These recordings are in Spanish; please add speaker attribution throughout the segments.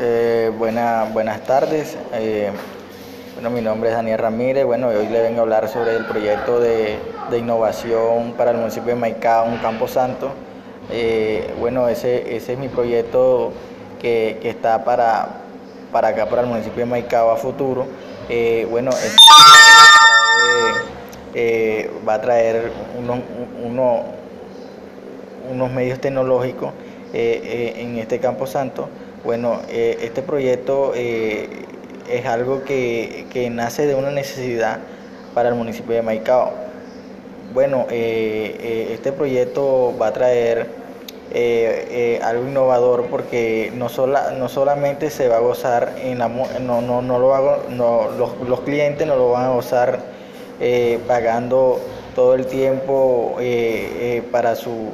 Speaker 1: Eh, buena, buenas tardes. Eh, bueno, mi nombre es Daniel Ramírez. Bueno, hoy le vengo a hablar sobre el proyecto de, de innovación para el municipio de Maicao, un Campo Santo. Eh, bueno, ese, ese es mi proyecto que, que está para, para acá, para el municipio de Maicao a futuro. Eh, bueno, va a traer unos, uno- unos medios tecnológicos en este Campo Santo. Bueno, eh, este proyecto eh, es algo que, que nace de una necesidad para el municipio de Maicao. Bueno, eh, este proyecto va a traer algo innovador porque no, sola, no solamente se va a gozar en la, no, no, no lo va a go- no, los, los clientes no lo van a gozar pagando todo el tiempo para su,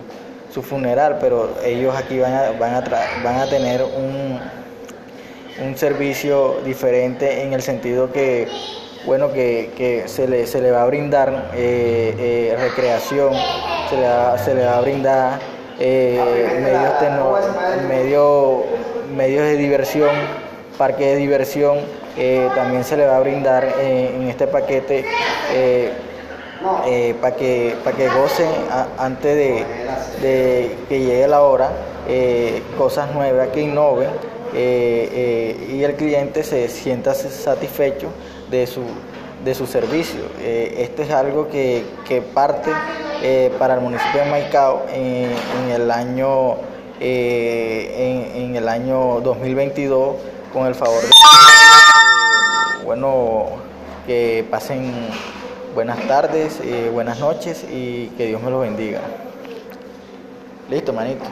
Speaker 1: su funeral, pero ellos aquí van a, van a, tra- van a tener un, un servicio diferente en el sentido que bueno que, que se, le, se le va a brindar eh, eh, recreación se le va, se le va a brindar eh, medios, medios de diversión parque de diversión también se le va a brindar en este paquete para que, pa' que gocen antes de, de que llegue la hora eh, cosas nuevas que innoven eh, eh, y el cliente se sienta satisfecho de su, de su servicio. Eh, esto es algo que, que parte eh, para el municipio de Maicao en, el año eh, en, en el año 2022 con el favor de eh, bueno que pasen buenas tardes, eh, buenas noches y que Dios me los bendiga. Listo, manito.